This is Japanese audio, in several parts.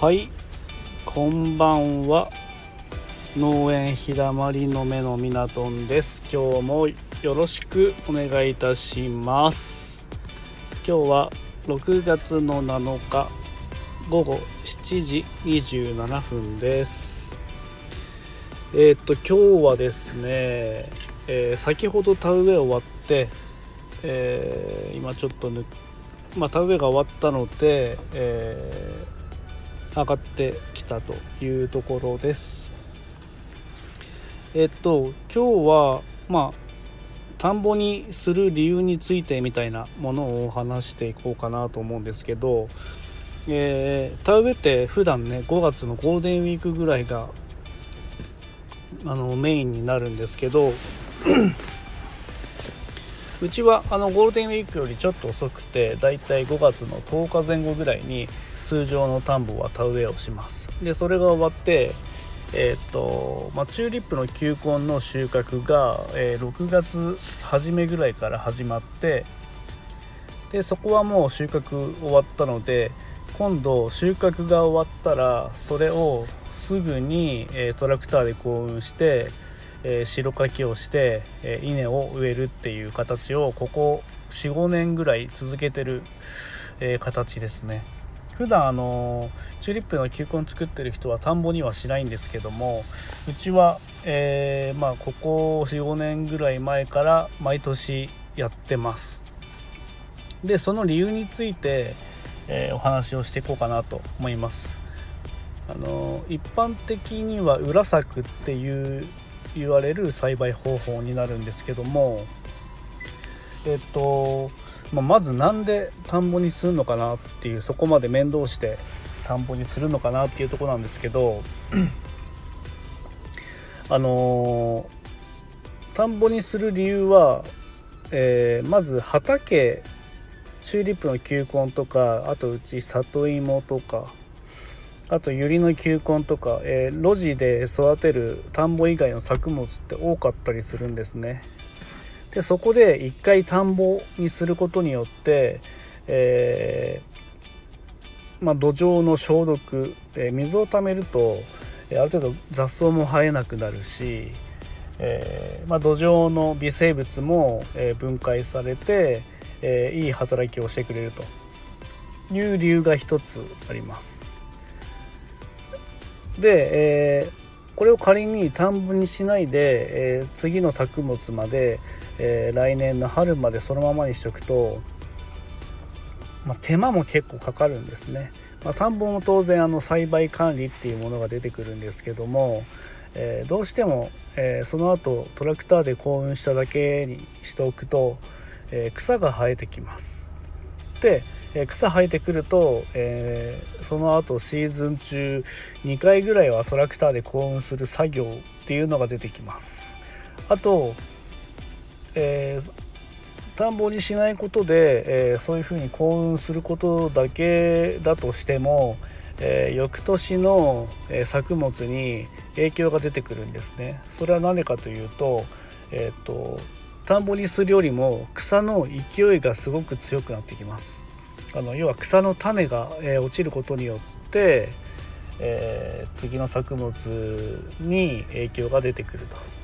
はい。こんばんは。農園ひだまりの目のみなとんです。今日もよろしくお願いいたします。今日は6月の7日午後7時27分です。えー、っと今日はですね、えー、先ほど田植え終わって、えー、今ちょっとぬまあ、田植えが終わったので、えー上がってきたというところです。えっと今日はまあ田んぼにする理由についてみたいなものを話していこうかなと思うんですけど、えー、田植えって普段ね5月のゴールデンウィークぐらいがあのメインになるんですけどうちはあのゴールデンウィークよりちょっと遅くてだいたい5月の10日前後ぐらいに通常の田んぼは田植えをしますでそれが終わってえーとまあ、チューリップの球根の収穫が、えー、6月初めぐらいから始まってでそこはもう収穫終わったので今度収穫が終わったらそれをすぐに、え、トラクターで幸運して、えー、白かきをして、え稲を植えるっていう形をここ45年ぐらい続けてる、え形ですね。普段あのチューリップの球根作ってる人は田んぼにはしないんですけどもうちは、えー、まあ、ここ45年ぐらい前から毎年やってます。でその理由について、えー、お話をしていこうかなと思います。あの一般的には裏作っていう言われる栽培方法になるんですけどもえっとまあ、まず何で田んぼにするのかなっていうそこまで面倒して田んぼにするのかなっていうとこなんですけどあの、田んぼにする理由は、えー、まず畑チューリップの球根とかあとうち里芋とかあとユリの球根とか、えー、路地で育てる田んぼ以外の作物って多かったりするんですね。でそこで一回田んぼにすることによって、えー、まあ、土壌の消毒、えー、水をためるとある程度雑草も生えなくなるし、えー、まあ、土壌の微生物も、え分解されて、えいい働きをしてくれるという理由が一つあります。で、えこれを仮に田んぼにしないで、え次の作物までえー、来年の春までそのままにしておくと、まあ、手間も結構かかるんですね。まあ、田んぼも当然あの栽培管理っていうものが出てくるんですけども、えー、どうしても、えー、その後トラクターで幸運しただけにしておくと、え草が生えてきます。で、え草生えてくると、えその後シーズン中2回ぐらいはトラクターで幸運する作業っていうのが出てきます。あとえー、田んぼにしないことで、えー、そういうふうに幸運することだけだとしても、えー、翌年の、え作物に影響が出てくるんですね。それは何でかというと,、えーと、田んぼにするよりも草の勢いがすごく強くなってきます。あの要は草の種が、え落ちることによって、え次の作物に影響が出てくると。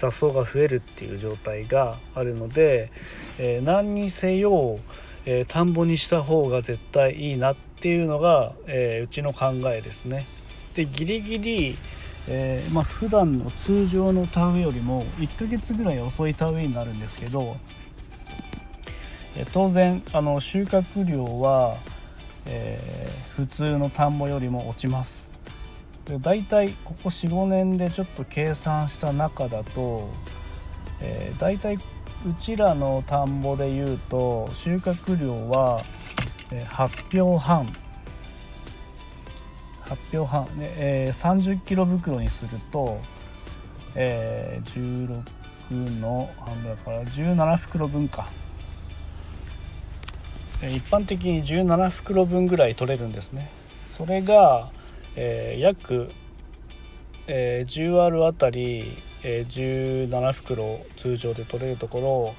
雑草が増えるっていう状態があるので、えー、何にせよ、えー、田んぼにした方が絶対いいなっていうのが、えー、うちの考えですね。でギリギリ、えーまあ、普段の通常の田植えよりも1ヶ月ぐらい遅い田植えになるんですけど、え当然あの収穫量は、えー、普通の田んぼよりも落ちますで大体ここ45年でちょっと計算した中だと、えー、大体うちらの田んぼでいうと収穫量は8票半。8票半、ねえー、30キロ袋にすると、えー、16の半分だから17袋分か。一般的に17袋分ぐらい取れるんですね。それがえー、約、えー、10R あたり、えー、17袋通常で取れるところ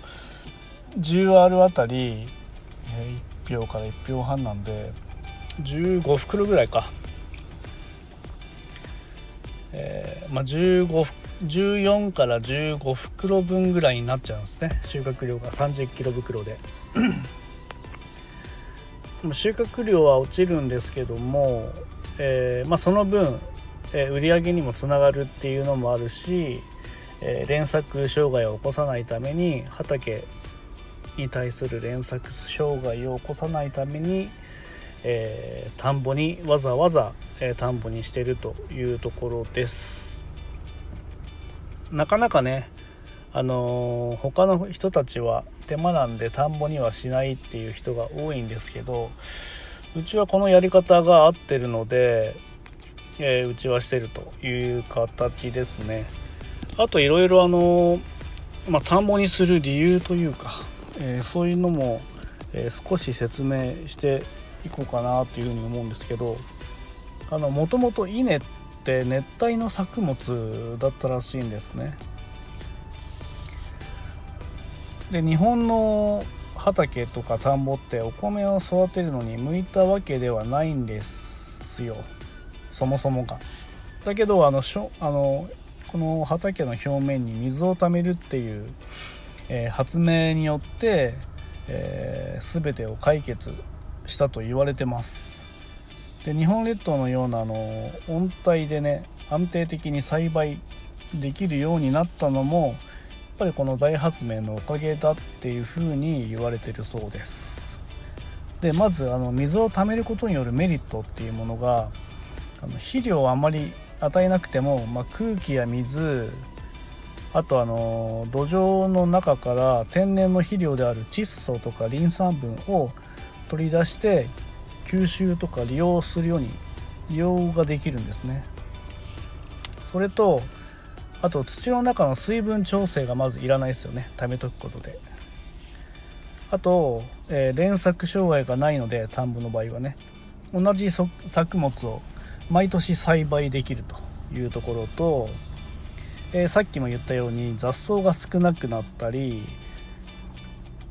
10R あたり、えー、1票から1票半なんで15袋ぐらいか、えー、まあ、15 14から15袋分ぐらいになっちゃうんですね。収穫量が30キロ袋で。収穫量は落ちるんですけども、えー、まあ、その分、えー、売り上げにもつながるっていうのもあるし、えー、連作障害を起こさないために畑に対する連作障害を起こさないために、え田んぼにわざわざ、え田んぼにしてるというところです。なかなかねあの他の人たちは手間なんで田んぼにはしないっていう人が多いんですけどうちはこのやり方が合ってるので、えー、うちはしてるという形ですね。あといろいろあのまあ、田んぼにする理由というか、えー、そういうのも、えー、少し説明していこうかなというふうに思うんですけどもともと稲って熱帯の作物だったらしいんですね。で日本の畑とか田んぼってお米を育てるのに向いたわけではないんですよそもそもが。だけどあのしょあのこの畑の表面に水をためるっていう、えー、発明によって、えー、全てを解決したと言われてますで日本列島のようなあの温帯でね安定的に栽培できるようになったのもぱりこの大発明のおかげだっていうふうに言われてるそうです。でまずあの水を貯めることによるメリットっていうものがあの肥料をあまり与えなくても、まあ、空気や水あとあの土壌の中から天然の肥料である窒素とかリン酸分を取り出して吸収とか利用するように利用ができるんですね。それとあと土の中の水分調整がまずいらないですよね。貯めとくことで。あと、えー、連作障害がないので田んぼの場合はね。同じ作物を毎年栽培できるというところと、えー、さっきも言ったように雑草が少なくなったり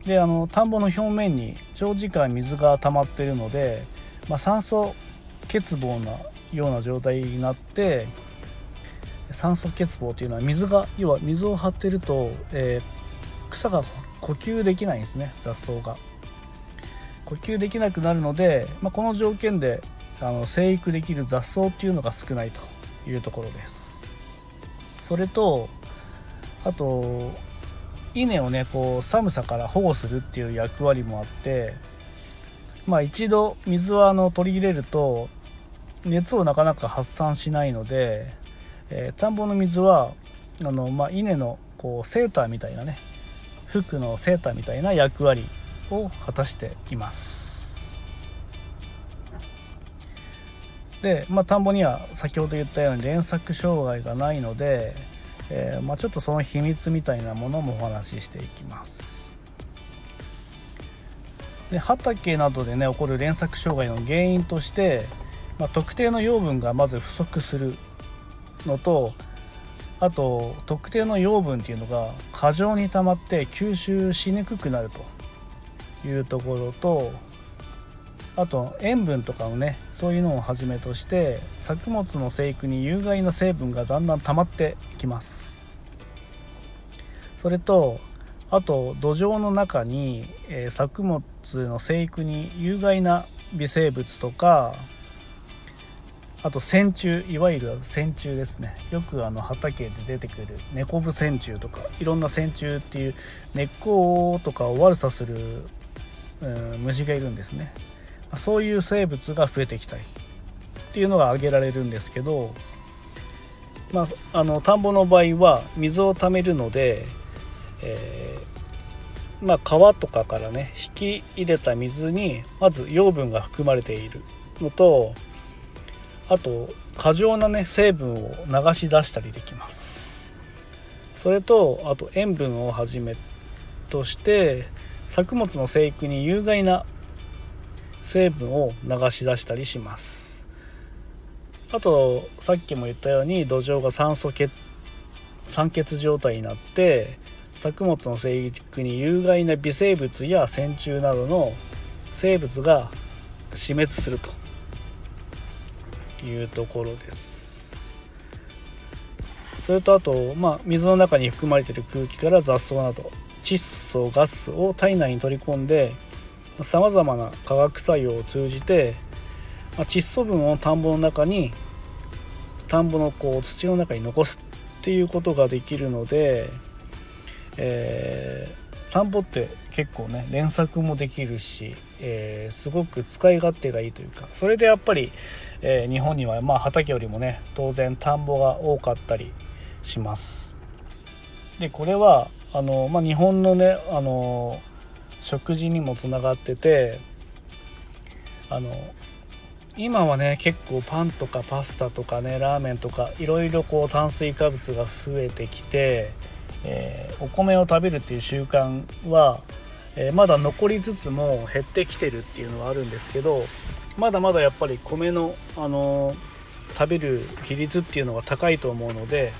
であの田んぼの表面に長時間水が溜まってるので、まあ、酸素欠乏なような状態になって酸素欠乏というのは水が要は水を張ってると、えー、草が呼吸できないんですね雑草が。呼吸できなくなるので、まあ、この条件であの生育できる雑草っていうのが少ないというところです。それとあと稲をねこう寒さから保護するっていう役割もあってまあ一度水をあの取り入れると熱をなかなか発散しないのでえー、田んぼの水はあの、まあ、稲のこうセーターみたいなね服のセーターみたいな役割を果たしています。で、まあ、田んぼには先ほど言ったように連作障害がないので、えー、まあ、ちょっとその秘密みたいなものもお話ししていきます。で畑などでね起こる連作障害の原因として、まあ、特定の養分がまず不足する。のとあと特定の養分っていうのが過剰に溜まって吸収しにくくなると。いうところとあと塩分とかをねそういうのをはじめとして作物の生育に有害な成分がだんだん溜まってきます。それとあと土壌の中に、えー、作物の生育に有害な微生物とかあと線虫いわゆる線虫ですね。よくあの畑で出てくるネコブ線虫とかいろんな線虫っていう根っことかを悪さする、うん、虫がいるんですね。そういう生物が増えてきたりっていうのが挙げられるんですけど、まあ、あの田んぼの場合は水をためるので、えー、まあ、川とかからね引き入れた水にまず養分が含まれているのとあと過剰なね成分を流し出したりできます。それとあと塩分をはじめとして作物の生育に有害な成分を流し出したりします。あとさっきも言ったように土壌が酸素欠酸欠状態になって作物の生育に有害な微生物や線虫などの生物が死滅すると。いうところです。それとあと、まあ、水の中に含まれている空気から雑草など窒素ガスを体内に取り込んでさまざまな化学作用を通じて、まあ、窒素分を田んぼの中に田んぼのこう土の中に残すっていうことができるので、えー、田んぼって結構ね連作もできるし、えー、すごく使い勝手がいいというかそれでやっぱり、えー、日本にはまあ畑よりもね当然田んぼが多かったりします。でこれはあの、まあ、日本のねあの食事にもつながっててあの今はね結構パンとかパスタとかねラーメンとかいろいろこう炭水化物が増えてきて、えー、お米を食べるっていう習慣は、えー、まだ残りつつも減ってきてるっていうのはあるんですけどまだまだやっぱり米の、あの、食べる比率っていうのが高いと思うので、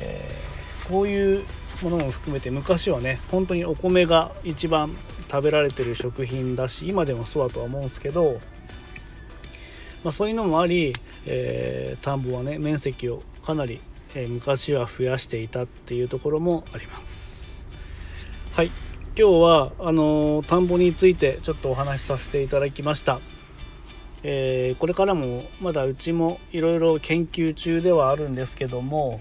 えこういうものも含めて昔はね本当にお米が一番食べられてる食品だし今でもそうだとは思うんですけど、まあ、そういうのもあり、えー、田んぼはね面積をかなり、えー、昔は増やしていたっていうところもあります。はい。今日はあの、田んぼについてちょっとお話しさせていただきました。えー、これからもまだうちもいろいろ研究中ではあるんですけども、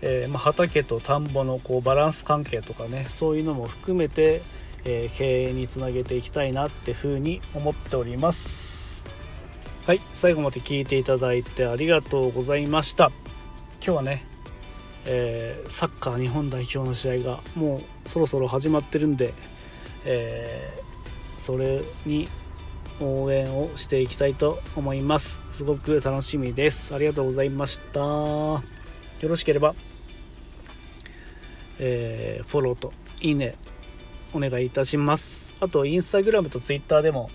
えー、まあ、畑と田んぼのこうバランス関係とかねそういうのも含めて、えー、経営につなげていきたいなってふうに思っております。はい最後まで聞いていただいてありがとうございました。今日はね、え、サッカー日本代表の試合がもうそろそろ始まってるんで、えそれに応援をしていきたいと思います。すごく楽しみです。ありがとうございました。よろしければえー、フォローといいねお願いいたします。あとインスタグラムとツイッターでも、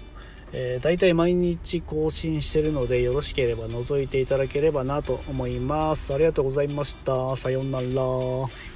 えー、大体毎日更新してるのでよろしければ覗いていただければなと思います。ありがとうございました。さようなら。